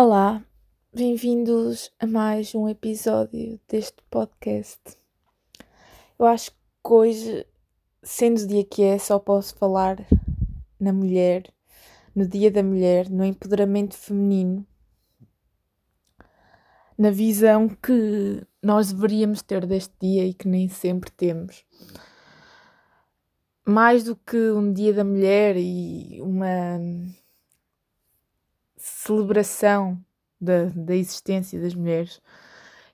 Olá, bem-vindos a mais um episódio deste podcast. Eu acho que hoje, sendo o dia que é, só posso falar na mulher, no Dia da Mulher, no empoderamento feminino, na visão que nós deveríamos ter deste dia e que nem sempre temos. Mais do que um Dia da Mulher e uma celebração da, da existência das mulheres.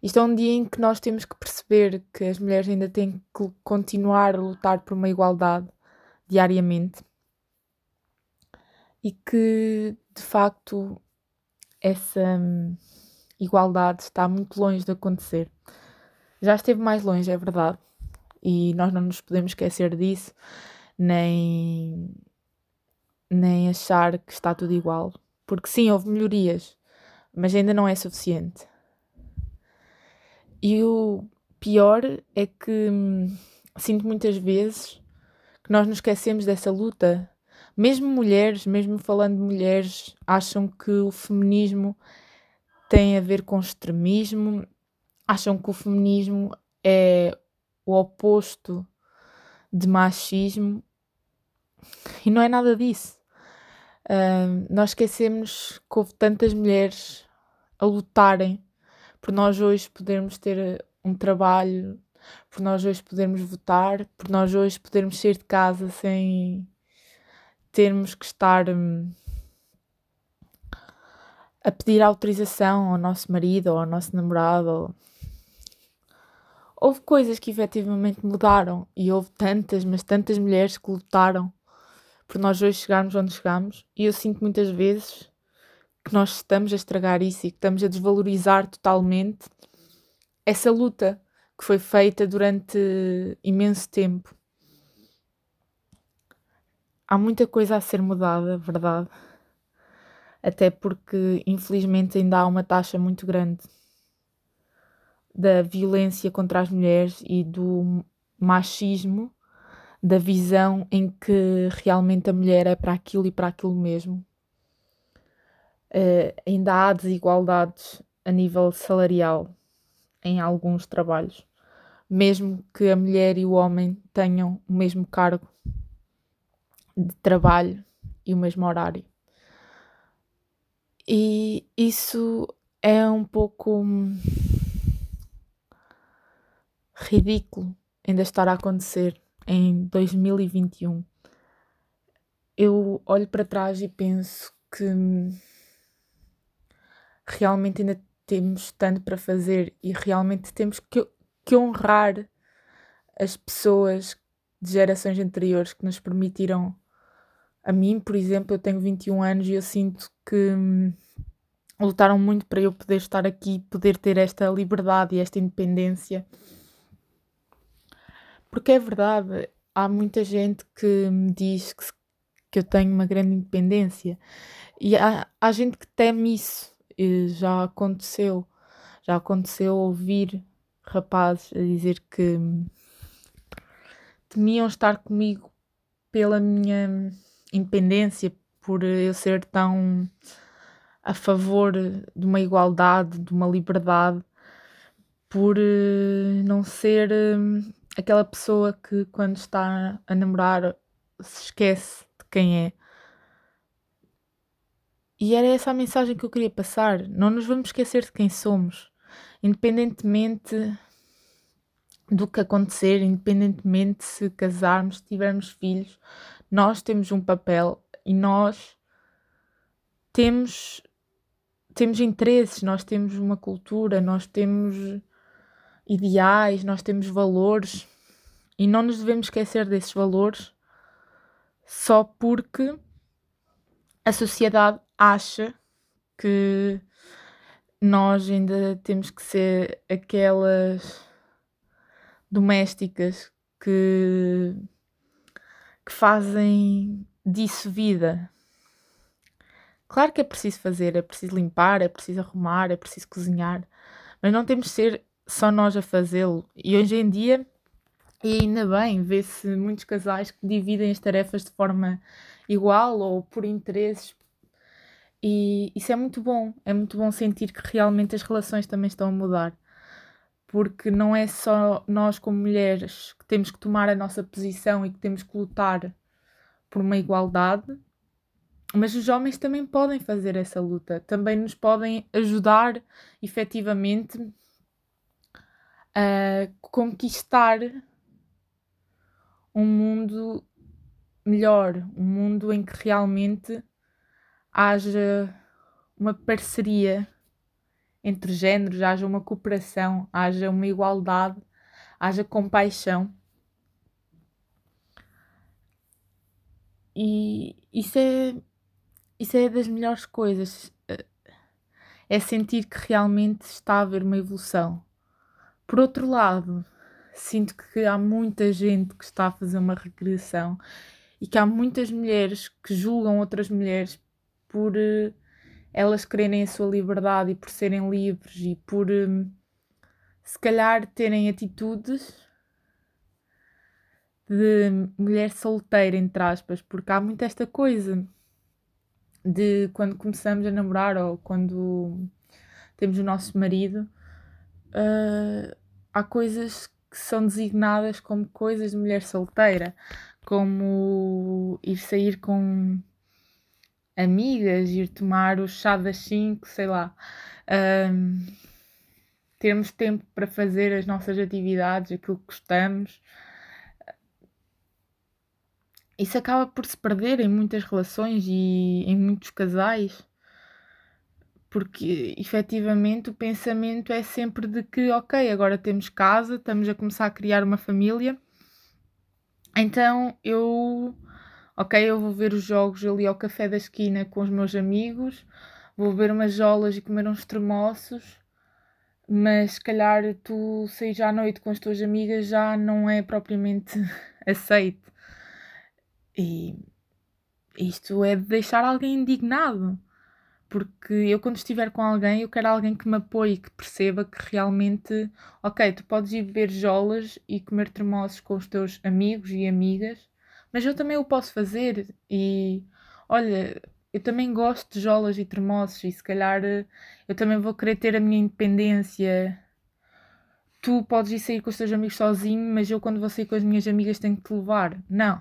Isto é um dia em que nós temos que perceber que as mulheres ainda têm que continuar a lutar por uma igualdade diariamente e que de facto essa hum, igualdade está muito longe de acontecer. Já esteve mais longe, é verdade, e nós não nos podemos esquecer disso, nem, nem achar que está tudo igual, porque sim, houve melhorias, mas ainda não é suficiente. E o pior é que hum, sinto muitas vezes que nós nos esquecemos dessa luta. Mesmo mulheres, mesmo falando de mulheres, acham que o feminismo tem a ver com extremismo, acham que o feminismo é o oposto de machismo e não é nada disso. Nós esquecemos que houve tantas mulheres a lutarem por nós hoje podermos ter um trabalho, por nós hoje podermos votar, por nós hoje podermos sair de casa sem termos que estar hum, a pedir autorização ao nosso marido ou ao nosso namorado. Houve coisas que efetivamente mudaram e houve tantas, mas tantas mulheres que lutaram por nós hoje chegarmos onde chegamos. E eu sinto muitas vezes que nós estamos a estragar isso e que estamos a desvalorizar totalmente essa luta que foi feita durante imenso tempo. Há muita coisa a ser mudada, verdade. Até porque, infelizmente, ainda há uma taxa muito grande da violência contra as mulheres e do machismo da visão em que realmente a mulher é para aquilo e para aquilo mesmo. Uh, ainda há desigualdades a nível salarial em alguns trabalhos, mesmo que a mulher e o homem tenham o mesmo cargo de trabalho e o mesmo horário. E isso é um pouco ridículo ainda estar a acontecer em 2021, eu olho para trás e penso que realmente ainda temos tanto para fazer e realmente temos que, que honrar as pessoas de gerações anteriores que nos permitiram. A mim, por exemplo, eu tenho 21 anos e eu sinto que hum, lutaram muito para eu poder estar aqui, poder ter esta liberdade e esta independência porque é verdade, há muita gente que me diz que, que eu tenho uma grande independência e há, há gente que teme isso. E já aconteceu, já aconteceu ouvir rapazes a dizer que temiam estar comigo pela minha independência, por eu ser tão a favor de uma igualdade, de uma liberdade, por eh, não ser eh, aquela pessoa que quando está a namorar se esquece de quem é. E era essa a mensagem que eu queria passar. Não nos vamos esquecer de quem somos, independentemente do que acontecer, independentemente se casarmos, tivermos filhos, nós temos um papel e nós temos temos interesses, nós temos uma cultura, nós temos ideais, nós temos valores e não nos devemos esquecer desses valores só porque a sociedade acha que nós ainda temos que ser aquelas domésticas que, que fazem disso vida. Claro que é preciso fazer, é preciso limpar, é preciso arrumar, é preciso cozinhar, mas não temos de ser só nós a fazê-lo. E hoje em dia, e ainda bem, vê-se muitos casais que dividem as tarefas de forma igual ou por interesses. E isso é muito bom, é muito bom sentir que realmente as relações também estão a mudar. Porque não é só nós, como mulheres, que temos que tomar a nossa posição e que temos que lutar por uma igualdade, mas os homens também podem fazer essa luta, também nos podem ajudar efetivamente a conquistar um mundo melhor, um mundo em que realmente haja uma parceria entre géneros, haja uma cooperação, haja uma igualdade, haja compaixão. E isso é, isso é das melhores coisas. É sentir que realmente está a haver uma evolução. Por outro lado, sinto que há muita gente que está a fazer uma regressão e que há muitas mulheres que julgam outras mulheres por uh, elas quererem a sua liberdade e por serem livres e por um, se calhar terem atitudes de mulher solteira, entre aspas, porque há muito esta coisa de quando começamos a namorar ou quando temos o nosso marido, uh, há coisas que são designadas como coisas de mulher solteira, como ir sair com amigas, ir tomar o chá das 5, sei lá. Um, termos tempo para fazer as nossas atividades, aquilo que gostamos. Isso acaba por se perder em muitas relações e em muitos casais, porque efetivamente o pensamento é sempre de que, ok, agora temos casa, estamos a começar a criar uma família, então eu ok, eu vou ver os jogos ali ao café da esquina com os meus amigos, vou ver umas jolas e comer uns tremoços, mas se calhar tu sair à noite com as tuas amigas já não é propriamente aceito. E isto é de deixar alguém indignado. Porque eu, quando estiver com alguém, eu quero alguém que me apoie, que perceba que realmente, ok, tu podes ir beber jolas e comer tremoços com os teus amigos e amigas, mas eu também o posso fazer e olha, eu também gosto de jolas e termossos e se calhar eh, eu também vou querer ter a minha independência. Tu podes ir sair com os teus amigos sozinho, mas eu quando vou sair com as minhas amigas tenho que te levar. Não.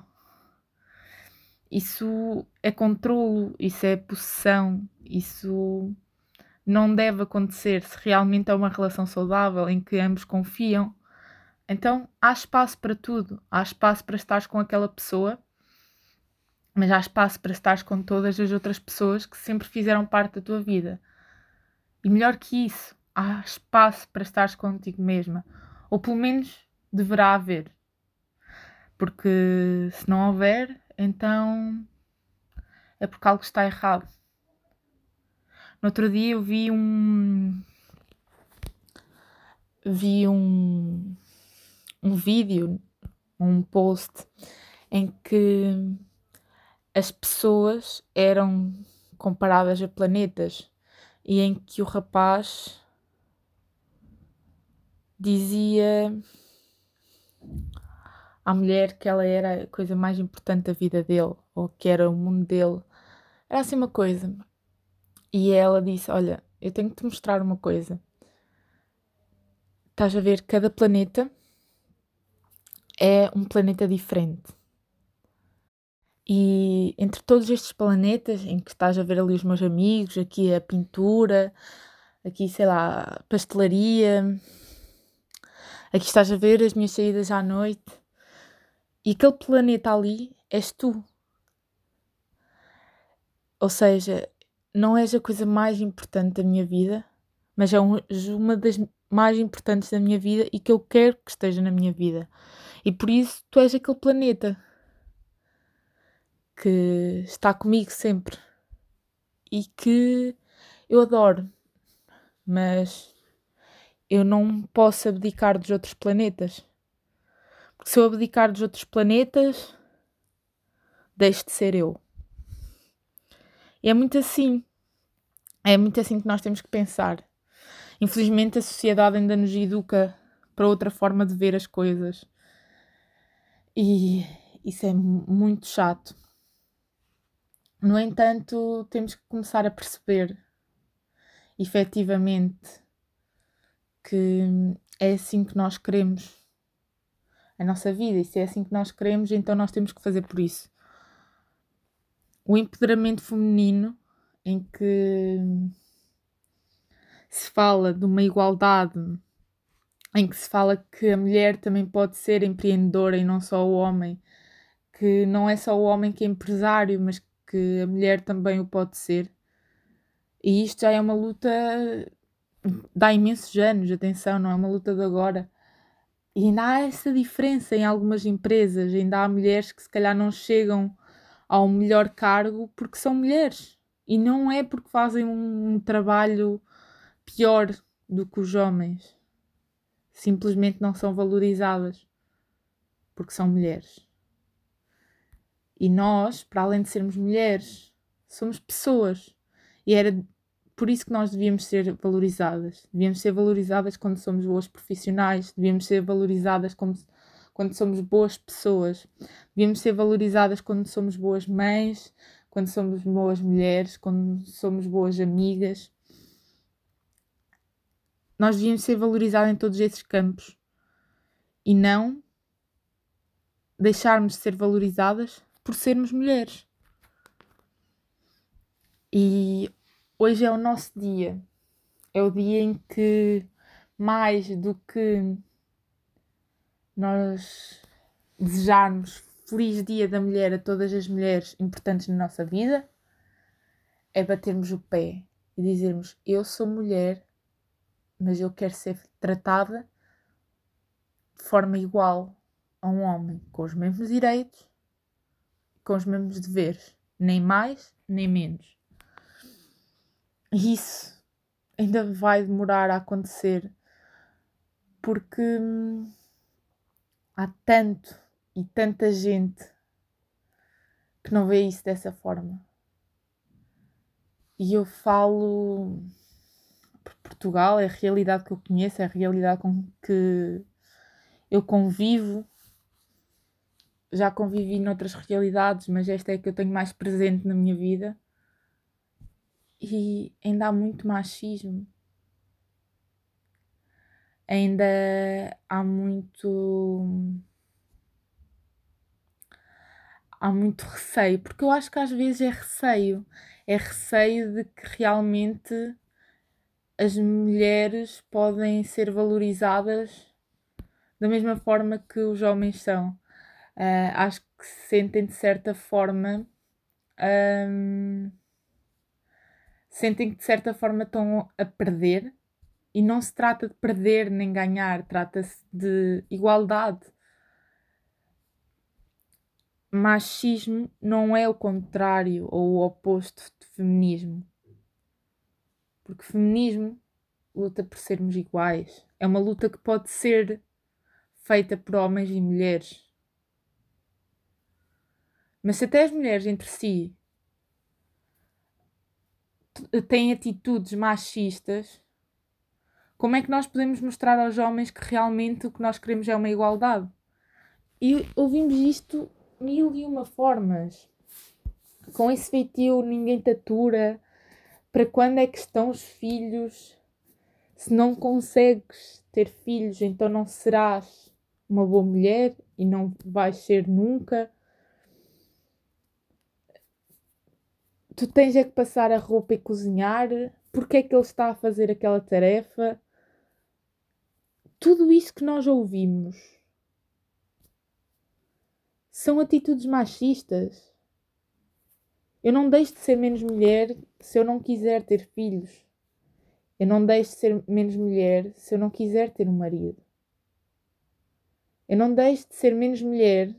Isso é controlo, isso é possessão, isso não deve acontecer se realmente é uma relação saudável em que ambos confiam então há espaço para tudo. Há espaço para estar com aquela pessoa, mas há espaço para estar com todas as outras pessoas que sempre fizeram parte da tua vida. E melhor que isso, há espaço para estar contigo mesma. Ou pelo menos deverá haver. Porque se não houver, então é porque algo está errado. No outro dia eu vi um. Vi um um vídeo, um post em que as pessoas eram comparadas a planetas e em que o rapaz dizia à mulher que ela era a coisa mais importante da vida dele ou que era o mundo dele. Era assim uma coisa. E ela disse: Olha, eu tenho que te mostrar uma coisa. Estás a ver cada planeta é um planeta diferente. E entre todos estes planetas, em que estás a ver ali os meus amigos, aqui a pintura, aqui, sei lá, pastelaria, aqui estás a ver as minhas saídas à noite, e aquele planeta ali és tu. Ou seja, não és a coisa mais importante da minha vida, mas é uma das mais importantes da minha vida e que eu quero que esteja na minha vida. E por isso tu és aquele planeta que está comigo sempre e que eu adoro, mas eu não posso abdicar dos outros planetas. Se eu abdicar dos outros planetas, deixo de ser eu. E é muito assim. É muito assim que nós temos que pensar. Infelizmente, a sociedade ainda nos educa para outra forma de ver as coisas. E isso é muito chato. No entanto, temos que começar a perceber efetivamente que é assim que nós queremos a nossa vida e se é assim que nós queremos, então nós temos que fazer por isso. O empoderamento feminino, em que se fala de uma igualdade, em que se fala que a mulher também pode ser empreendedora e não só o homem, que não é só o homem que é empresário, mas que a mulher também o pode ser. E isto já é uma luta de há imensos anos, atenção, não é uma luta de agora. E ainda há essa diferença em algumas empresas, ainda há mulheres que se calhar não chegam ao melhor cargo porque são mulheres. E não é porque fazem um, um trabalho pior do que os homens. Simplesmente não são valorizadas porque são mulheres. E nós, para além de sermos mulheres, somos pessoas. E era por isso que nós devíamos ser valorizadas. Devíamos ser valorizadas quando somos boas profissionais, devíamos ser valorizadas como, quando somos boas pessoas, devíamos ser valorizadas quando somos boas mães, quando somos boas mulheres, quando somos boas amigas. Nós devíamos ser valorizadas em todos esses campos e não deixarmos de ser valorizadas por sermos mulheres. E Hoje é o nosso dia. É o dia em que, mais do que nós desejarmos feliz dia da mulher a todas as mulheres importantes na nossa vida, é batermos o pé e dizermos: Eu sou mulher, mas eu quero ser tratada de forma igual a um homem, com os mesmos direitos, com os mesmos deveres, nem mais nem menos isso ainda vai demorar a acontecer porque hum, há tanto e tanta gente que não vê isso dessa forma. E eu falo por Portugal, é a realidade que eu conheço, é a realidade com que eu convivo. Já convivi noutras realidades, mas esta é que eu tenho mais presente na minha vida e ainda há muito machismo. Ainda há muito. Há muito receio, porque eu acho que às vezes é receio. É receio de que realmente as mulheres podem ser valorizadas da mesma forma que os homens são. Uh, acho que se sentem de certa forma. Um, sentem que de certa forma estão a perder. E não se trata de perder nem ganhar, trata-se de igualdade. Machismo não é o contrário ou o oposto de feminismo. Porque feminismo luta por sermos iguais. É uma luta que pode ser feita por homens e mulheres. Mas se até as mulheres entre si têm atitudes machistas, como é que nós podemos mostrar aos homens que realmente o que nós queremos é uma igualdade? E ouvimos isto mil e uma formas. Com esse feitio ninguém tatura. Para quando é que estão os filhos? Se não consegues ter filhos, então não serás uma boa mulher e não vais ser nunca. Tu tens é que passar a roupa e cozinhar, porque é que ele está a fazer aquela tarefa. Tudo isso que nós ouvimos são atitudes machistas. Eu não deixo de ser menos mulher se eu não quiser ter filhos. Eu não deixo de ser menos mulher se eu não quiser ter um marido. Eu não deixo de ser menos mulher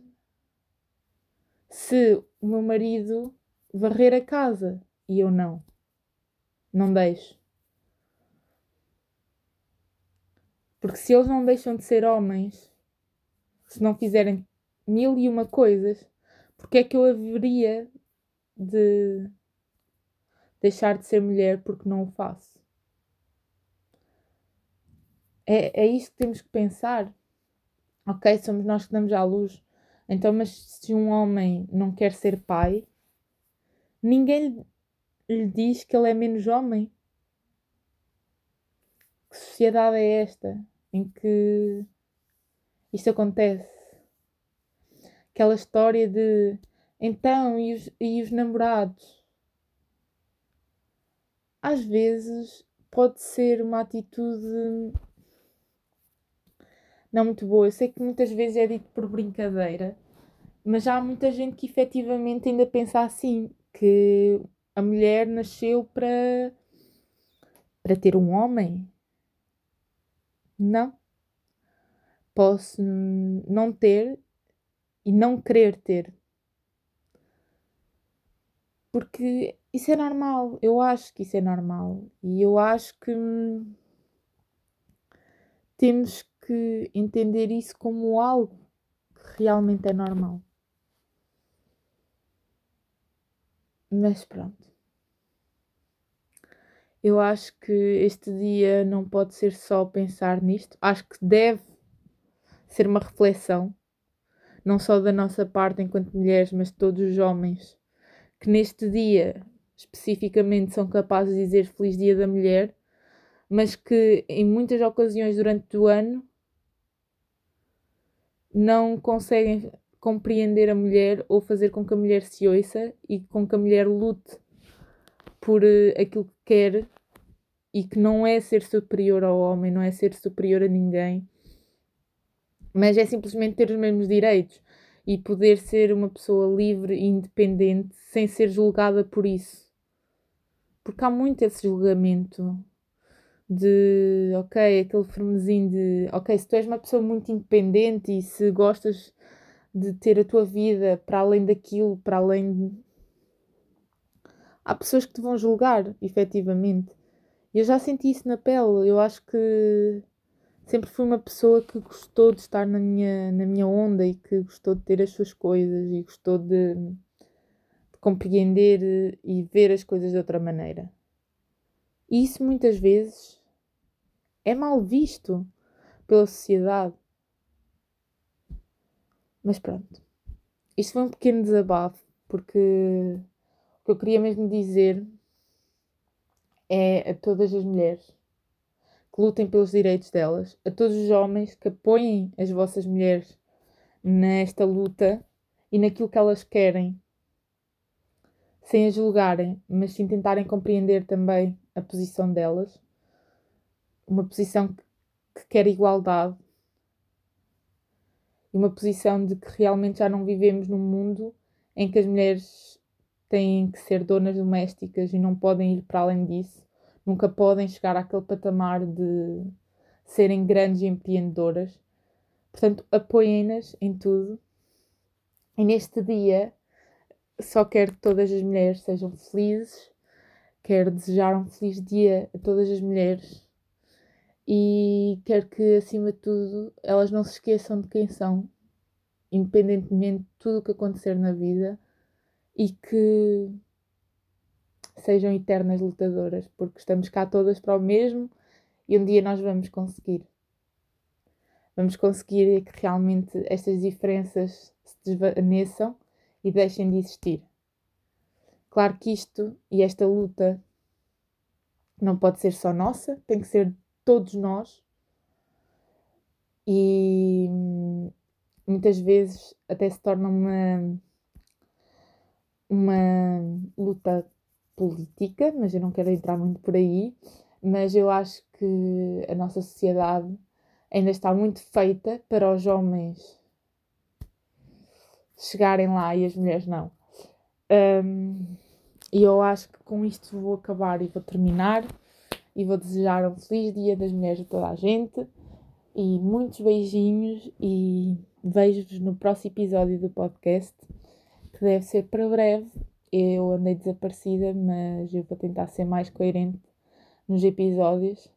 se o meu marido varrer a casa e eu não. Não deixo. Porque se eles não deixam de ser homens, se não fizerem mil e uma coisas, porque é que eu haveria de deixar de ser mulher porque não o faço? É, é isto que temos que pensar. Ok, somos nós que damos à luz. Então, mas se um homem não quer ser pai, ninguém lhe diz que ele é menos homem. Que sociedade é esta em que isto acontece? Aquela história de então e os, e os namorados? Às vezes pode ser uma atitude não muito boa. Eu sei que muitas vezes é dito por brincadeira, mas há muita gente que efetivamente ainda pensa assim, que a mulher nasceu para para ter um homem. Não. Posso não ter e não querer ter. Porque isso é normal. Eu acho que isso é normal. E eu acho que temos que entender isso como algo que realmente é normal. Mas pronto. Eu acho que este dia não pode ser só pensar nisto. Acho que deve ser uma reflexão, não só da nossa parte enquanto mulheres, mas de todos os homens que neste dia especificamente são capazes de dizer Feliz Dia da Mulher, mas que em muitas ocasiões durante o ano não conseguem compreender a mulher ou fazer com que a mulher se ouça e com que a mulher lute por uh, aquilo que quer e que não é ser superior ao homem, não é ser superior a ninguém, mas é simplesmente ter os mesmos direitos e poder ser uma pessoa livre e independente sem ser julgada por isso. Porque há muito esse julgamento de, ok, aquele firmezinho de, ok, se tu és uma pessoa muito independente e se gostas de ter a tua vida para além daquilo, para além. De... Há pessoas que te vão julgar, efetivamente. Eu já senti isso na pele. Eu acho que sempre fui uma pessoa que gostou de estar na minha, na minha onda e que gostou de ter as suas coisas e gostou de, de compreender e ver as coisas de outra maneira. E isso muitas vezes é mal visto pela sociedade. Mas pronto. Isto foi um pequeno desabafo, porque o que eu queria mesmo dizer é a todas as mulheres que lutem pelos direitos delas, a todos os homens que apoiem as vossas mulheres nesta luta e naquilo que elas querem, sem as julgarem, mas sim tentarem compreender também a posição delas, uma posição que quer igualdade e uma posição de que realmente já não vivemos num mundo em que as mulheres têm que ser donas domésticas e não podem ir para além disso nunca podem chegar àquele patamar de serem grandes empreendedoras. Portanto, apoiem-nas em tudo. E neste dia, só quero que todas as mulheres sejam felizes. Quero desejar um feliz dia a todas as mulheres. E quero que, acima de tudo, elas não se esqueçam de quem são, independentemente de tudo o que acontecer na vida. E que sejam eternas lutadoras, porque estamos cá todas para o mesmo e um dia nós vamos conseguir. Vamos conseguir que realmente estas diferenças se desvaneçam e deixem de existir. Claro que isto e esta luta não pode ser só nossa, tem que ser todos nós. E muitas vezes até se torna uma, uma luta política, mas eu não quero entrar muito por aí. Mas eu acho que a nossa sociedade ainda está muito feita para os homens chegarem lá e as mulheres não. Um, e eu acho que com isto vou acabar e vou terminar. E vou desejar um feliz Dia das Mulheres a toda a gente. E muitos beijinhos. E vejo-vos no próximo episódio do podcast, que deve ser para breve eu andei desaparecida, mas eu vou tentar ser mais coerente nos episódios.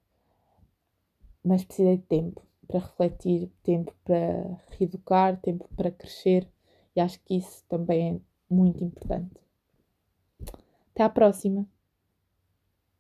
Mas precisei de tempo para refletir, tempo para reeducar, tempo para crescer e acho que isso também é muito importante. Até à próxima!